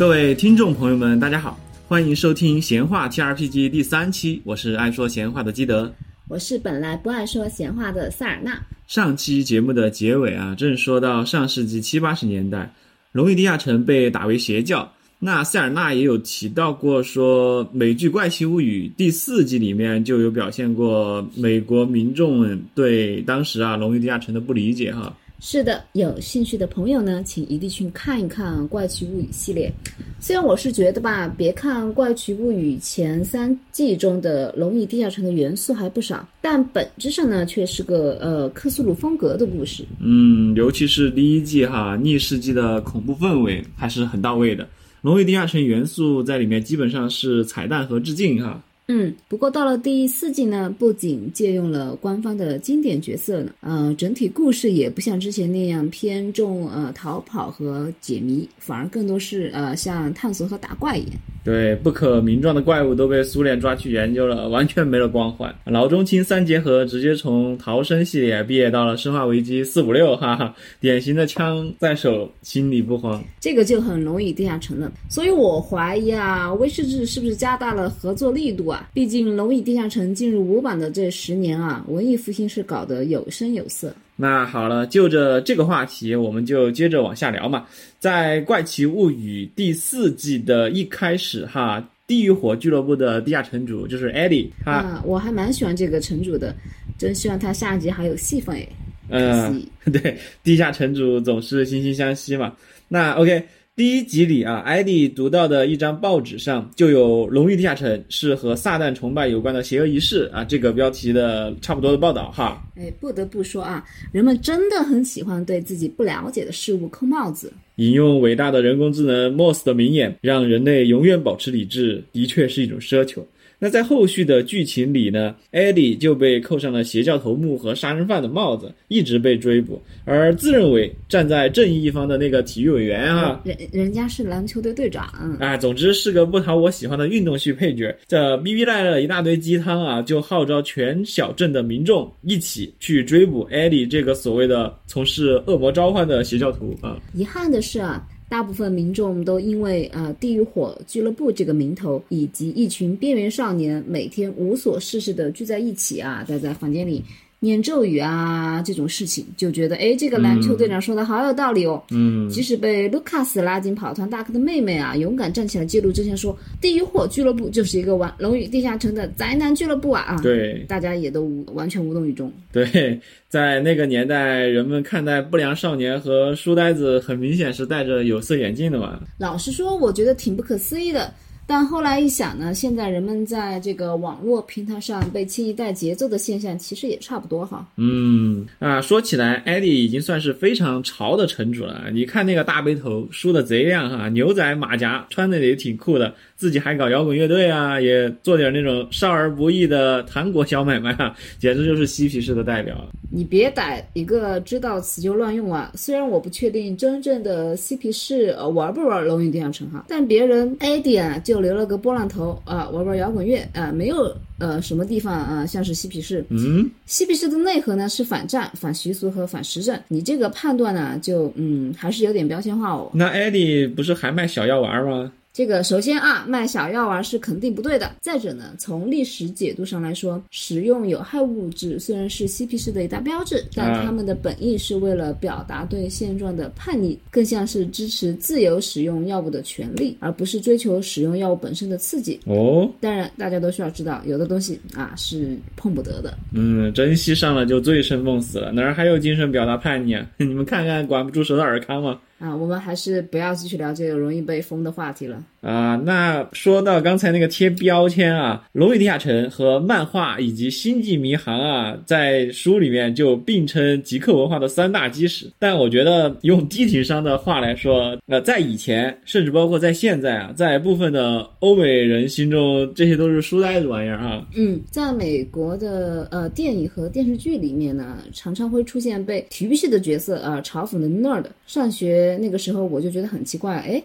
各位听众朋友们，大家好，欢迎收听闲话 T R P G 第三期，我是爱说闲话的基德。我是本来不爱说闲话的塞尔纳。上期节目的结尾啊，正说到上世纪七八十年代，龙与地下城被打为邪教。那塞尔纳也有提到过，说美剧《怪奇物语》第四季里面就有表现过美国民众对当时啊龙与地下城的不理解哈。是的，有兴趣的朋友呢，请一定去看一看《怪奇物语》系列。虽然我是觉得吧，别看《怪奇物语》前三季中的龙与地下城的元素还不少，但本质上呢，却是个呃克苏鲁风格的故事。嗯，尤其是第一季哈，逆世纪的恐怖氛围还是很到位的。龙与地下城元素在里面基本上是彩蛋和致敬哈。嗯，不过到了第四季呢，不仅借用了官方的经典角色呢，呃，整体故事也不像之前那样偏重呃逃跑和解谜，反而更多是呃像探索和打怪一样。对，不可名状的怪物都被苏联抓去研究了，完全没了光环。老中青三结合，直接从逃生系列毕业到了生化危机四五六，哈哈，典型的枪在手，心里不慌。这个就很容易地下城了，所以我怀疑啊，威士忌是不是加大了合作力度啊？毕竟龙椅地下城进入五版的这十年啊，文艺复兴是搞得有声有色。那好了，就着这个话题，我们就接着往下聊嘛。在《怪奇物语》第四季的一开始，哈，地狱火俱乐部的地下城主就是艾迪，啊，我还蛮喜欢这个城主的，真希望他下集还有戏份哎。嗯，对，地下城主总是惺惺相惜嘛。那 OK。第一集里啊，艾迪读到的一张报纸上就有“龙与地下城是和撒旦崇拜有关的邪恶仪式”啊，这个标题的差不多的报道哈。哎，不得不说啊，人们真的很喜欢对自己不了解的事物扣帽子。引用伟大的人工智能 Moss 的名言：“让人类永远保持理智，的确是一种奢求。”那在后续的剧情里呢，艾迪就被扣上了邪教头目和杀人犯的帽子，一直被追捕。而自认为站在正义一方的那个体育委员啊，人人家是篮球队队长啊，总之是个不讨我喜欢的运动系配角。这逼逼赖了一大堆鸡汤啊，就号召全小镇的民众一起去追捕艾迪这个所谓的从事恶魔召唤的邪教徒啊。遗憾的是啊。大部分民众都因为呃地狱火俱乐部这个名头，以及一群边缘少年每天无所事事的聚在一起啊，待在房间里。念咒语啊，这种事情就觉得，哎，这个篮球队长说的好有道理哦。嗯，即使被卢卡斯拉进跑团大哥的妹妹啊，勇敢站起来揭露真相，说地狱火俱乐部就是一个玩龙与地下城的宅男俱乐部啊啊！对，大家也都无完全无动于衷。对，在那个年代，人们看待不良少年和书呆子，很明显是戴着有色眼镜的嘛。老实说，我觉得挺不可思议的。但后来一想呢，现在人们在这个网络平台上被轻易带节奏的现象，其实也差不多哈。嗯啊，说起来，艾迪已经算是非常潮的城主了。你看那个大背头，梳的贼亮哈，牛仔马甲，穿的也挺酷的。自己还搞摇滚乐队啊，也做点那种少儿不宜的糖果小买卖啊，简直就是嬉皮士的代表。你别逮一个知道词就乱用啊！虽然我不确定真正的嬉皮士呃玩不玩龙与地下城哈，但别人艾迪啊就留了个波浪头啊，玩玩摇滚乐啊，没有呃什么地方啊像是嬉皮士。嗯，嬉皮士的内核呢是反战、反习俗和反时政。你这个判断呢就嗯还是有点标签化哦。那艾迪不是还卖小药丸吗？这个首先啊，卖小药丸是肯定不对的。再者呢，从历史解读上来说，使用有害物质虽然是嬉皮士的一大标志，但他们的本意是为了表达对现状的叛逆，更像是支持自由使用药物的权利，而不是追求使用药物本身的刺激。哦，当然，大家都需要知道，有的东西啊是碰不得的。嗯，珍惜上了就醉生梦死了，哪儿还有精神表达叛逆啊？你们看看，管不住蛇的尔康吗？啊，我们还是不要继续聊这个容易被封的话题了。啊，那说到刚才那个贴标签啊，《龙与地下城》和漫画以及《星际迷航》啊，在书里面就并称极客文化的三大基石。但我觉得用低情商的话来说，呃，在以前，甚至包括在现在啊，在部分的欧美人心中，这些都是书呆子玩意儿啊。嗯，在美国的呃电影和电视剧里面呢，常常会出现被体育系的角色啊嘲讽的 nerd。上学那个时候，我就觉得很奇怪，哎。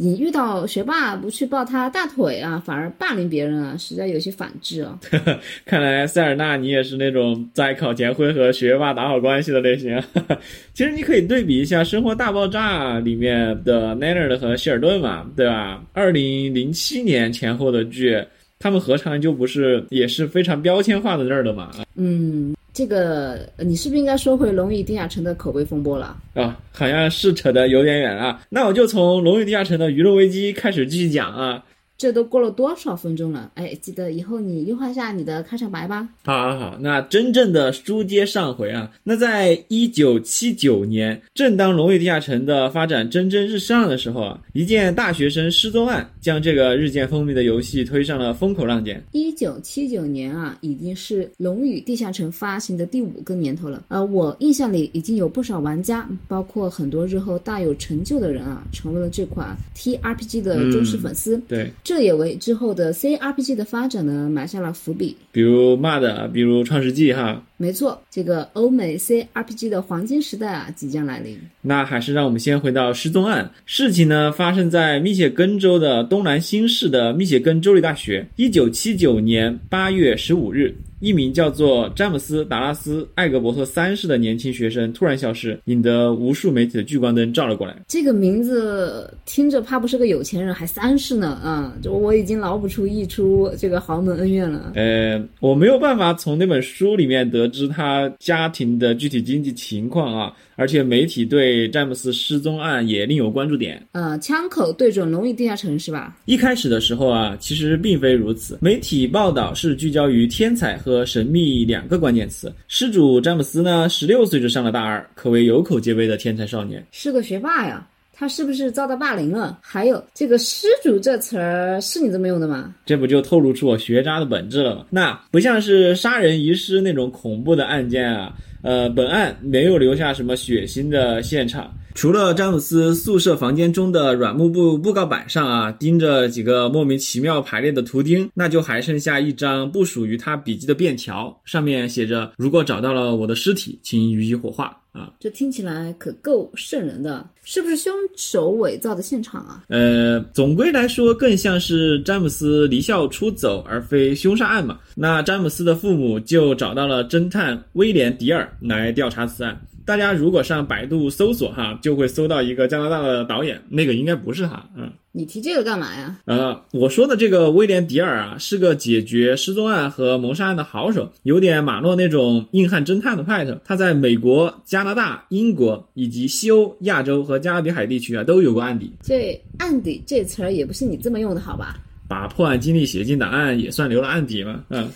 你遇到学霸不去抱他大腿啊，反而霸凌别人啊，实在有些反智啊。看来塞尔纳你也是那种在考前会和学霸打好关系的类型啊。其实你可以对比一下《生活大爆炸》里面的 Leonard 和希尔顿嘛，对吧？二零零七年前后的剧，他们何尝就不是也是非常标签化的那儿的嘛？嗯。这个你是不是应该说回《龙与地下城》的口碑风波了啊？好像是扯得有点远啊。那我就从《龙与地下城》的舆论危机开始继续讲啊。这都过了多少分钟了？哎，记得以后你优化一下你的开场白吧。好，好，好。那真正的书接上回啊，那在一九七九年，正当《龙与地下城》的发展蒸蒸日上的时候啊，一件大学生失踪案将这个日渐风靡的游戏推上了风口浪尖。一九七九年啊，已经是《龙与地下城》发行的第五个年头了。呃，我印象里已经有不少玩家，包括很多日后大有成就的人啊，成为了这款 TRPG 的忠实粉丝。对。这也为之后的 CRPG 的发展呢埋下了伏笔，比如 MUD，比如创世纪，哈，没错，这个欧美 CRPG 的黄金时代啊即将来临。那还是让我们先回到失踪案，事情呢发生在密歇根州的东南新市的密歇根州立大学，一九七九年八月十五日。一名叫做詹姆斯·达拉斯·艾格伯特三世的年轻学生突然消失，引得无数媒体的聚光灯照了过来。这个名字听着怕不是个有钱人，还三世呢啊！就我已经脑补出一出这个豪门恩怨了。呃，我没有办法从那本书里面得知他家庭的具体经济情况啊。而且媒体对詹姆斯失踪案也另有关注点。呃，枪口对准龙与地下城是吧？一开始的时候啊，其实并非如此。媒体报道是聚焦于天才和神秘两个关键词。失主詹姆斯呢，十六岁就上了大二，可谓有口皆碑的天才少年，是个学霸呀。他是不是遭到霸凌了？还有这个“失主”这词儿是你这么用的吗？这不就透露出我学渣的本质了吗？那不像是杀人遗失那种恐怖的案件啊。呃，本案没有留下什么血腥的现场，除了詹姆斯宿舍房间中的软木布布告板上啊钉着几个莫名其妙排列的图钉，那就还剩下一张不属于他笔记的便条，上面写着：“如果找到了我的尸体，请予以火化。”啊，这听起来可够瘆人的，是不是凶手伪造的现场啊？呃，总归来说，更像是詹姆斯离校出走，而非凶杀案嘛。那詹姆斯的父母就找到了侦探威廉·迪尔来调查此案。大家如果上百度搜索哈，就会搜到一个加拿大的导演，那个应该不是他，嗯。你提这个干嘛呀？呃，我说的这个威廉·迪尔啊，是个解决失踪案和谋杀案的好手，有点马诺那种硬汉侦探的派头。他在美国、加拿大、英国以及西欧、亚洲和加勒比海地区啊，都有过案底。这案底这词儿也不是你这么用的，好吧？把破案经历写进档案，也算留了案底嘛？嗯。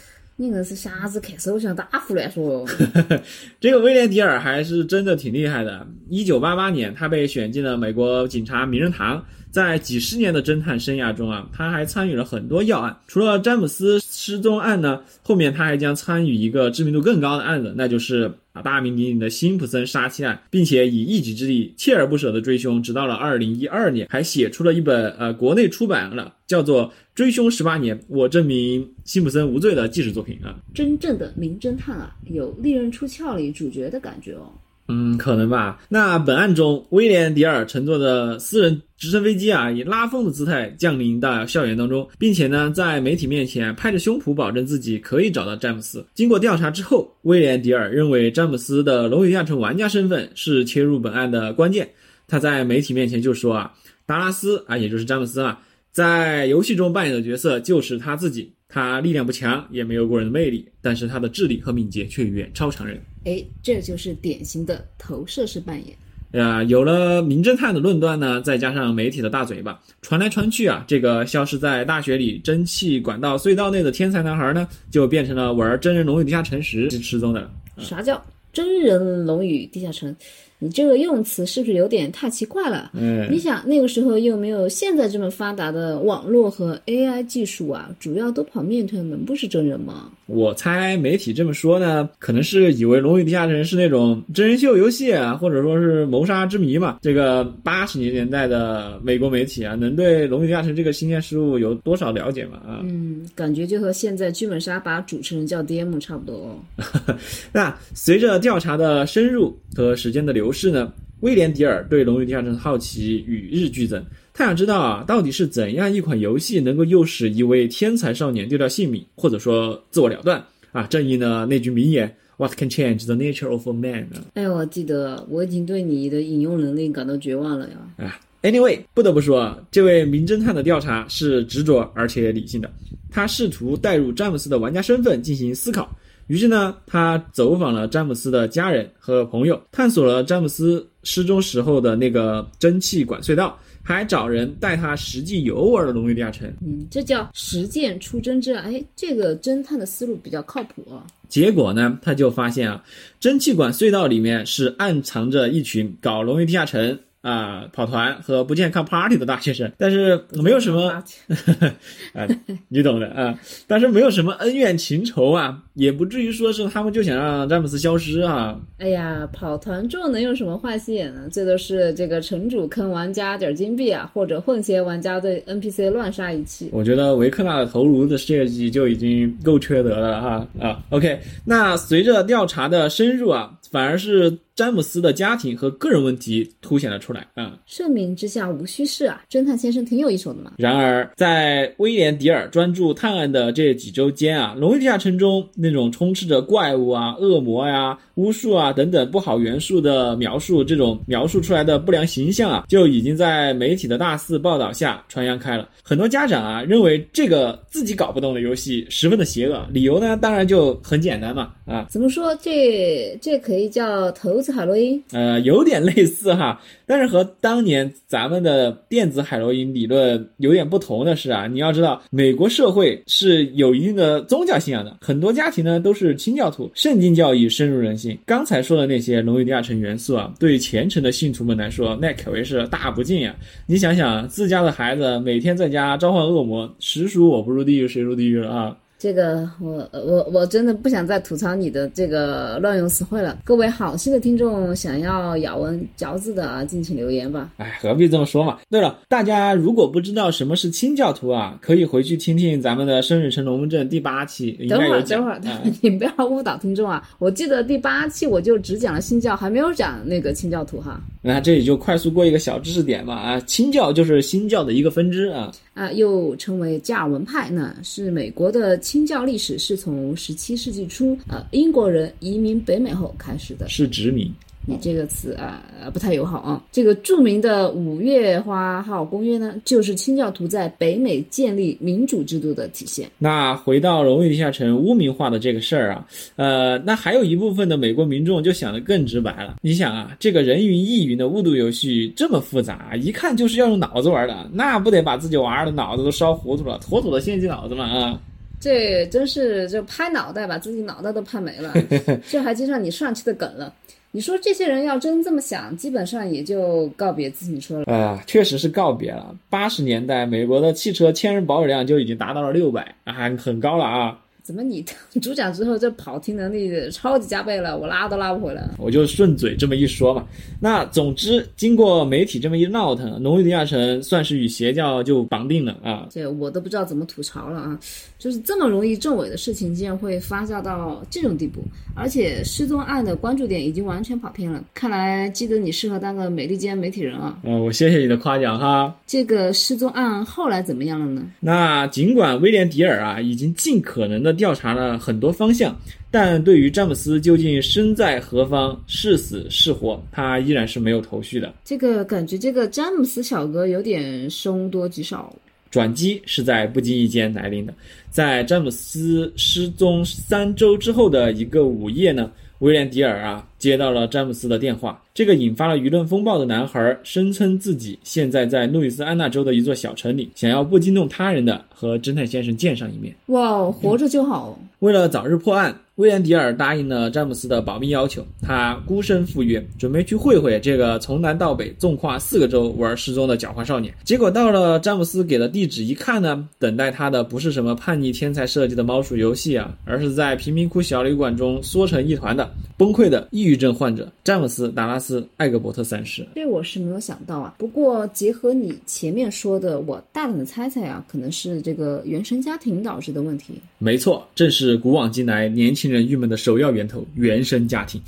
你硬是瞎子看手相，打胡乱说。这个威廉·迪尔还是真的挺厉害的。一九八八年，他被选进了美国警察名人堂。在几十年的侦探生涯中啊，他还参与了很多要案。除了詹姆斯失踪案呢，后面他还将参与一个知名度更高的案子，那就是啊大名鼎鼎的辛普森杀妻案，并且以一己之力锲而不舍的追凶，直到了二零一二年，还写出了一本呃国内出版了叫做《追凶十八年，我证明辛普森无罪》的纪实作品啊。真正的名侦探啊，有利刃出鞘里主角的感觉哦。嗯，可能吧。那本案中，威廉·迪尔乘坐的私人直升飞机啊，以拉风的姿态降临到校园当中，并且呢，在媒体面前拍着胸脯保证自己可以找到詹姆斯。经过调查之后，威廉·迪尔认为詹姆斯的龙与地下城玩家身份是切入本案的关键。他在媒体面前就说啊，达拉斯啊，也就是詹姆斯啊，在游戏中扮演的角色就是他自己。他力量不强，也没有过人的魅力，但是他的智力和敏捷却远超常人。哎，这就是典型的投射式扮演。啊，有了名侦探的论断呢，再加上媒体的大嘴巴，传来传去啊，这个消失在大学里蒸汽管道隧道内的天才男孩呢，就变成了玩真人龙与地下城时失踪的。啥叫真人龙与地下城？你这个用词是不是有点太奇怪了？嗯，你想那个时候又没有现在这么发达的网络和 AI 技术啊，主要都跑面团，能不是真人吗？我猜媒体这么说呢，可能是以为《龙与地下城》是那种真人秀游戏啊，或者说是谋杀之谜嘛。这个八十年代的美国媒体啊，能对《龙与地下城》这个新鲜事物有多少了解嘛？啊，嗯，感觉就和现在剧本杀把主持人叫 DM 差不多。那随着调查的深入和时间的流。是呢，威廉·迪尔对《龙与地下城》好奇与日俱增，他想知道啊，到底是怎样一款游戏能够诱使一位天才少年丢掉性命，或者说自我了断啊？正应了那句名言：“What can change the nature of a man？” 哎，我记得我已经对你的引用能力感到绝望了呀。啊，Anyway，不得不说，这位名侦探的调查是执着而且理性的，他试图带入詹姆斯的玩家身份进行思考。于是呢，他走访了詹姆斯的家人和朋友，探索了詹姆斯失踪时候的那个蒸汽管隧道，还找人带他实际游玩了龙与地下城。嗯，这叫实践出真知啊。哎，这个侦探的思路比较靠谱啊。结果呢，他就发现啊，蒸汽管隧道里面是暗藏着一群搞龙与地下城。啊，跑团和不健康 party 的大学生，但是没有什么 啊，你懂的啊，但是没有什么恩怨情仇啊，也不至于说是他们就想让詹姆斯消失啊。哎呀，跑团众能有什么坏心眼呢？最多是这个城主坑玩家点金币啊，或者混血玩家对 NPC 乱杀一气。我觉得维克纳的头颅的设计就已经够缺德了哈啊。OK，那随着调查的深入啊，反而是。詹姆斯的家庭和个人问题凸显了出来啊！盛名之下无虚事啊，侦探先生挺有一手的嘛。然而，在威廉·迪尔专注探案的这几周间啊，龙与地下城中那种充斥着怪物啊、恶魔呀、巫术啊等等不好元素的描述，这种描述出来的不良形象啊，就已经在媒体的大肆报道下传扬开了。很多家长啊，认为这个自己搞不懂的游戏十分的邪恶，理由呢，当然就很简单嘛啊！怎么说？这这可以叫投资。海洛因，呃，有点类似哈，但是和当年咱们的电子海洛因理论有点不同的是啊，你要知道，美国社会是有一定的宗教信仰的，很多家庭呢都是清教徒，圣经教义深入人心。刚才说的那些龙与地下城元素啊，对于虔诚的信徒们来说，那可谓是大不敬呀。你想想，自家的孩子每天在家召唤恶魔，实属我不入地狱谁入地狱了啊！这个我我我真的不想再吐槽你的这个乱用词汇了。各位好心的听众，想要咬文嚼字的啊，敬请留言吧。哎，何必这么说嘛？对了，大家如果不知道什么是清教徒啊，可以回去听听咱们的《生日成龙门阵》第八期。等会儿，等会儿，你不要误导听众啊！我记得第八期我就只讲了新教，还没有讲那个清教徒哈。那这里就快速过一个小知识点吧啊，清教就是新教的一个分支啊。啊，又称为加尔文派呢，是美国的清教历史是从十七世纪初，呃，英国人移民北美后开始的，是殖民。你这个词啊，不太友好啊。这个著名的五月花号公约呢，就是清教徒在北美建立民主制度的体现。那回到荣誉地下城污名化的这个事儿啊，呃，那还有一部分的美国民众就想得更直白了。你想啊，这个人云亦云的巫毒游戏这么复杂，一看就是要用脑子玩的，那不得把自己玩儿的脑子都烧糊涂了，妥妥的献祭脑子嘛啊！这真是就拍脑袋把自己脑袋都拍没了，这还接上你上期的梗了。你说这些人要真这么想，基本上也就告别自行车了。啊，确实是告别了。八十年代，美国的汽车千人保有量就已经达到了六百，啊，很高了啊。怎么你 主讲之后，这跑题能力超级加倍了？我拉都拉不回来。我就顺嘴这么一说嘛。那总之，经过媒体这么一闹腾，龙与地下城算是与邪教就绑定了啊。这我都不知道怎么吐槽了啊！就是这么容易证伪的事情，竟然会发酵到这种地步，而且失踪案的关注点已经完全跑偏了。看来记得你适合当个美利坚媒体人啊。嗯，我谢谢你的夸奖哈。这个失踪案后来怎么样了呢？那尽管威廉迪尔啊已经尽可能的。调查了很多方向，但对于詹姆斯究竟身在何方、是死是活，他依然是没有头绪的。这个感觉，这个詹姆斯小哥有点凶多吉少。转机是在不经意间来临的，在詹姆斯失踪三周之后的一个午夜呢，威廉迪尔啊接到了詹姆斯的电话。这个引发了舆论风暴的男孩声称自己现在在路易斯安那州的一座小城里，想要不惊动他人的和侦探先生见上一面。哇，活着就好。为了早日破案，威廉迪尔答应了詹姆斯的保密要求。他孤身赴约，准备去会会这个从南到北纵跨四个州玩失踪的狡猾少年。结果到了詹姆斯给的地址一看呢，等待他的不是什么叛逆天才设计的猫鼠游戏啊，而是在贫民窟小旅馆中缩成一团的崩溃的抑郁症患者詹姆斯达拉。斯艾格伯特三世，这我是没有想到啊。不过结合你前面说的，我大胆的猜猜啊，可能是这个原生家庭导致的问题。没错，正是古往今来年轻人郁闷的首要源头——原生家庭。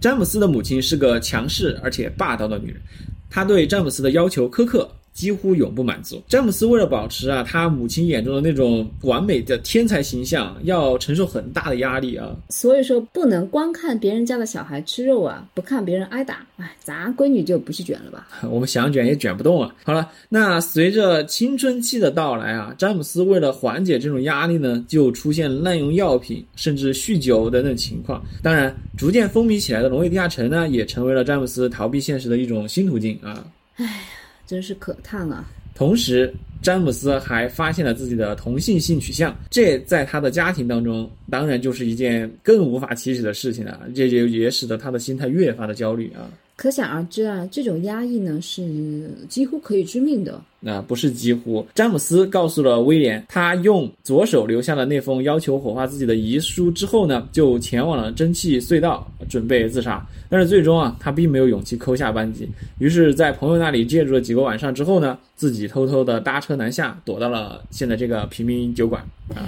詹姆斯的母亲是个强势而且霸道的女人，她对詹姆斯的要求苛刻。几乎永不满足。詹姆斯为了保持啊他母亲眼中的那种完美的天才形象，要承受很大的压力啊。所以说不能光看别人家的小孩吃肉啊，不看别人挨打。哎，咱闺女就不去卷了吧？我们想卷也卷不动啊。好了，那随着青春期的到来啊，詹姆斯为了缓解这种压力呢，就出现滥用药品，甚至酗酒等等情况。当然，逐渐风靡起来的《龙与地下城》呢，也成为了詹姆斯逃避现实的一种新途径啊。哎。真是可叹啊！同时，詹姆斯还发现了自己的同性性取向，这在他的家庭当中，当然就是一件更无法启齿的事情了。这就也使得他的心态越发的焦虑啊。可想而知啊，这种压抑呢是几乎可以致命的。那不是几乎，詹姆斯告诉了威廉，他用左手留下了那封要求火化自己的遗书之后呢，就前往了蒸汽隧道，准备自杀。但是最终啊，他并没有勇气扣下扳机，于是，在朋友那里借住了几个晚上之后呢，自己偷偷的搭车南下，躲到了现在这个平民酒馆啊。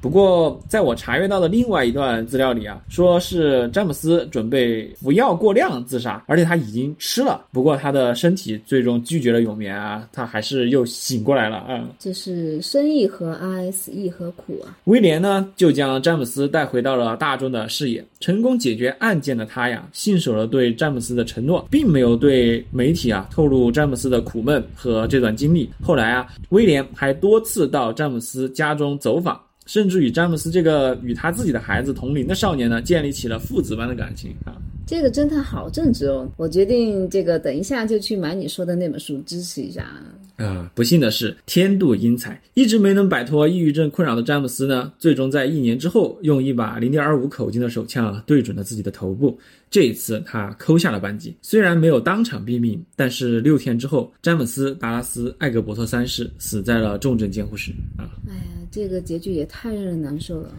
不过，在我查阅到的另外一段资料里啊，说是詹姆斯准备服药过量自杀，而且他已经吃了。不过他的身体最终拒绝了永眠啊，他还是又醒过来了啊。这是生亦何哀，死亦何苦啊！威廉呢，就将詹姆斯带回到了大众的视野。成功解决案件的他呀，信守了对詹姆斯的承诺，并没有对媒体啊透露詹姆斯的苦闷和这段经历。后来啊，威廉还多次到詹姆斯家中走访。甚至与詹姆斯这个与他自己的孩子同龄的少年呢，建立起了父子般的感情啊。这个侦探好正直哦，我决定这个等一下就去买你说的那本书支持一下啊。不幸的是，天妒英才，一直没能摆脱抑郁症困扰的詹姆斯呢，最终在一年之后，用一把零点二五口径的手枪对准了自己的头部。这一次，他扣下了扳机，虽然没有当场毙命，但是六天之后，詹姆斯·达拉斯·艾格伯特三世死在了重症监护室啊。哎呀，这个结局也太让人难受了。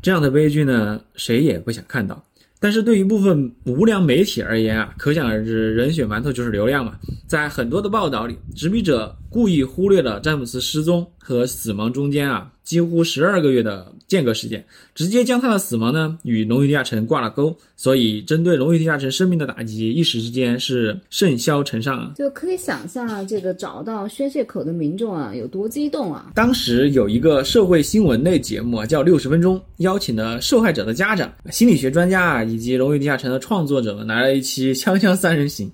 这样的悲剧呢，谁也不想看到。但是对于部分无良媒体而言啊，可想而知，人血馒头就是流量嘛。在很多的报道里，执笔者故意忽略了詹姆斯失踪和死亡中间啊。几乎十二个月的间隔时间，直接将他的死亡呢与龙与地下城挂了钩，所以针对龙与地下城生命的打击，一时之间是甚嚣尘上啊！就可以想象，这个找到宣泄口的民众啊有多激动啊！当时有一个社会新闻类节目啊，叫《六十分钟》，邀请了受害者的家长、心理学专家啊，以及龙与地下城的创作者们来了一期锵锵三人行。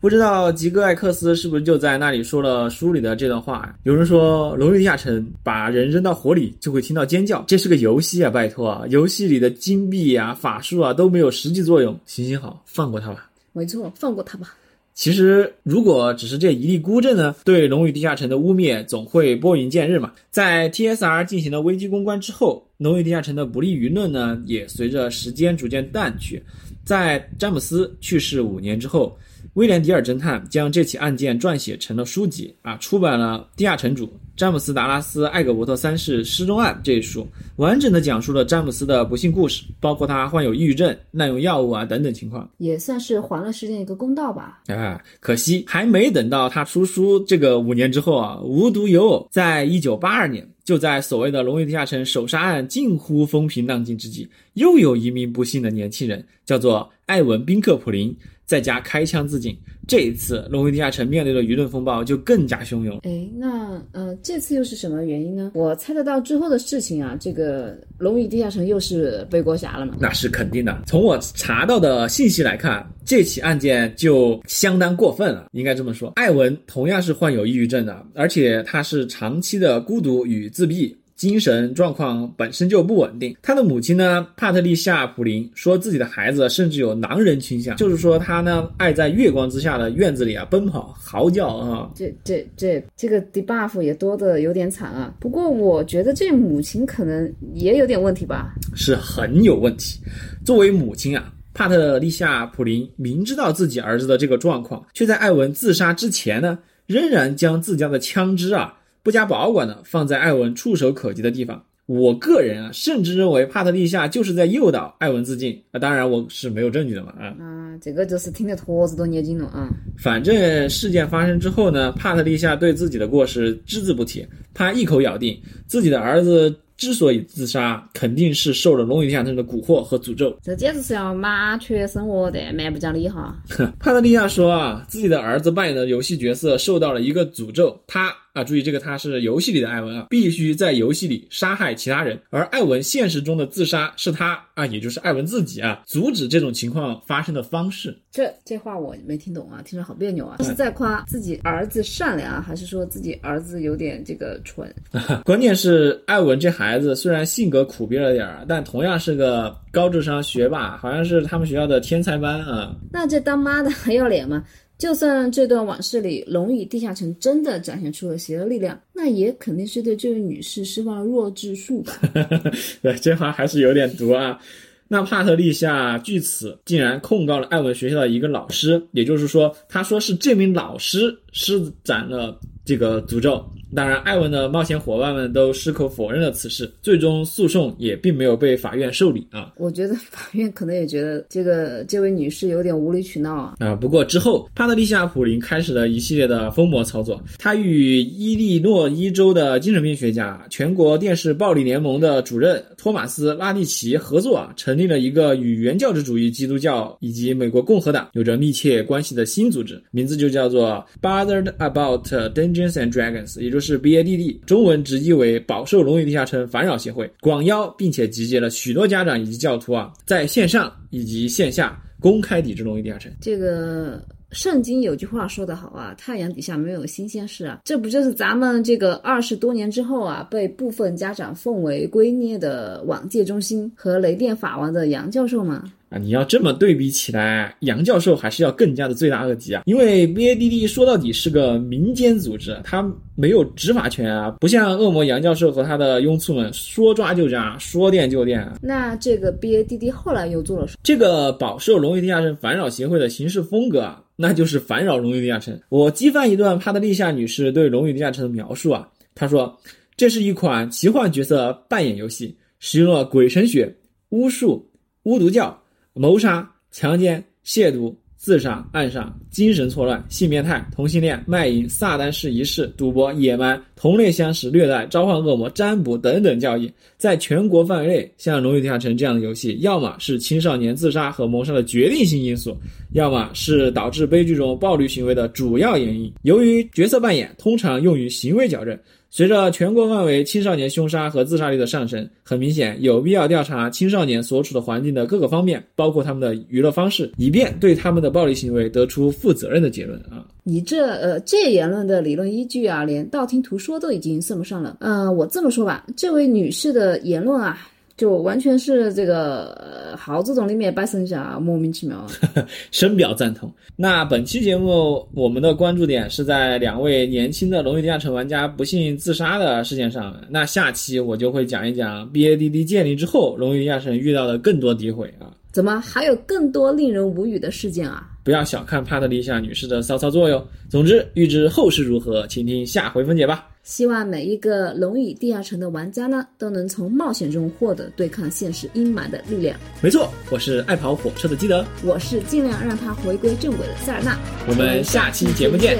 不知道吉格艾克斯是不是就在那里说了书里的这段话？有人说《龙与地下城》把人扔到火里就会听到尖叫，这是个游戏啊！拜托啊，游戏里的金币啊、法术啊都没有实际作用。行行好，放过他吧。没错，放过他吧。其实，如果只是这一粒孤证呢，对《龙与地下城》的污蔑总会拨云见日嘛。在 TSR 进行了危机公关之后，《龙与地下城》的不利舆论呢，也随着时间逐渐淡去。在詹姆斯去世五年之后。威廉·迪尔侦探将这起案件撰写成了书籍啊，出版了《地下城主詹姆斯·达拉斯·艾格伯特三世失踪案》这一书，完整的讲述了詹姆斯的不幸故事，包括他患有抑郁症、滥用药物啊等等情况，也算是还了世间一个公道吧。啊，可惜还没等到他出书这个五年之后啊，无独有偶，在一九八二年，就在所谓的龙与地下城首杀案近乎风平浪静之际，又有一名不幸的年轻人，叫做艾文·宾克普林。在家开枪自尽，这一次龙与地下城面对的舆论风暴就更加汹涌。哎，那呃，这次又是什么原因呢？我猜得到之后的事情啊，这个龙与地下城又是背锅侠了嘛？那是肯定的。从我查到的信息来看，这起案件就相当过分了，应该这么说。艾文同样是患有抑郁症的，而且他是长期的孤独与自闭。精神状况本身就不稳定。他的母亲呢，帕特丽夏·普林说自己的孩子甚至有狼人倾向，就是说他呢爱在月光之下的院子里啊奔跑、嚎叫啊。这这这这个 debuff 也多的有点惨啊。不过我觉得这母亲可能也有点问题吧，是很有问题。作为母亲啊，帕特丽夏·普林明知道自己儿子的这个状况，却在艾文自杀之前呢，仍然将自家的枪支啊。不加保管的放在艾文触手可及的地方。我个人啊，甚至认为帕特丽夏就是在诱导艾文自尽啊。当然我是没有证据的嘛啊。啊，这个就是听得坨子都捏紧了啊。反正事件发生之后呢，帕特丽夏对自己的过失只字不提，他一口咬定自己的儿子之所以自杀，肯定是受了龙与地下城的蛊惑和诅咒。这简直是要麻雀生窝的，蛮不讲理哈。帕特利亚说啊，自己的儿子扮演的游戏角色受到了一个诅咒，他。啊，注意这个，他是游戏里的艾文啊，必须在游戏里杀害其他人，而艾文现实中的自杀是他啊，也就是艾文自己啊，阻止这种情况发生的方式。这这话我没听懂啊，听着好别扭啊，是在夸自己儿子善良，还是说自己儿子有点这个蠢？关键是艾文这孩子虽然性格苦逼了点儿，但同样是个高智商学霸，好像是他们学校的天才班啊。那这当妈的还要脸吗？就算这段往事里，龙与地下城真的展现出了邪恶力量，那也肯定是对这位女士施放弱智术吧？对，这话还是有点毒啊。那帕特利夏据此竟然控告了艾文学校的一个老师，也就是说，他说是这名老师施展了这个诅咒。当然，艾文的冒险伙伴们都矢口否认了此事，最终诉讼也并没有被法院受理啊。我觉得法院可能也觉得这个这位女士有点无理取闹啊。啊，不过之后帕特丽夏普林开始了一系列的疯魔操作，他与伊利诺伊州的精神病学家、全国电视暴力联盟的主任托马斯拉蒂奇合作啊，成立了一个与原教旨主义基督教以及美国共和党有着密切关系的新组织，名字就叫做 Bothered About Dungeons and Dragons，也就。就是 BADD，中文直译为“饱受龙与地下城烦扰协会”，广邀并且集结了许多家长以及教徒啊，在线上以及线下公开抵制龙与地下城。这个圣经有句话说得好啊，太阳底下没有新鲜事啊，这不就是咱们这个二十多年之后啊，被部分家长奉为圭臬的网戒中心和雷电法王的杨教授吗？啊，你要这么对比起来，杨教授还是要更加的罪大恶极啊！因为 BADD 说到底是个民间组织，它没有执法权啊，不像恶魔杨教授和他的拥簇们说抓就抓，说电就电。那这个 BADD 后来又做了什么？这个饱受荣誉地下城烦扰协会的行事风格啊，那就是烦扰荣誉地下城。我激翻一段帕特丽夏女士对荣誉地下城的描述啊，她说这是一款奇幻角色扮演游戏，使用了鬼神学、巫术、巫毒教。谋杀、强奸、亵渎、自杀、暗杀、精神错乱、性变态、同性恋、卖淫、撒旦式仪式、赌博、野蛮、同类相识、虐待、召唤恶魔、占卜等等教义，在全国范围内，像《龙与地下城》这样的游戏，要么是青少年自杀和谋杀的决定性因素，要么是导致悲剧中暴力行为的主要原因。由于角色扮演通常用于行为矫正。随着全国范围青少年凶杀和自杀率的上升，很明显有必要调查青少年所处的环境的各个方面，包括他们的娱乐方式，以便对他们的暴力行为得出负责任的结论啊！你这呃这言论的理论依据啊，连道听途说都已经算不上了。嗯，我这么说吧，这位女士的言论啊。就完全是这个耗子洞里面摆神仙，莫名其妙。深表赞同。那本期节目我们的关注点是在两位年轻的《龙与地下城》玩家不幸自杀的事件上。那下期我就会讲一讲 BADD 建立之后，《龙与地下城》遇到的更多诋毁啊。怎么还有更多令人无语的事件啊？不要小看帕特丽夏女士的骚操作哟。总之，预知后事如何，请听下回分解吧。希望每一个《龙与地下城》的玩家呢，都能从冒险中获得对抗现实阴霾的力量。没错，我是爱跑火车的基德，我是尽量让它回归正轨的塞尔纳。我们下期节目见。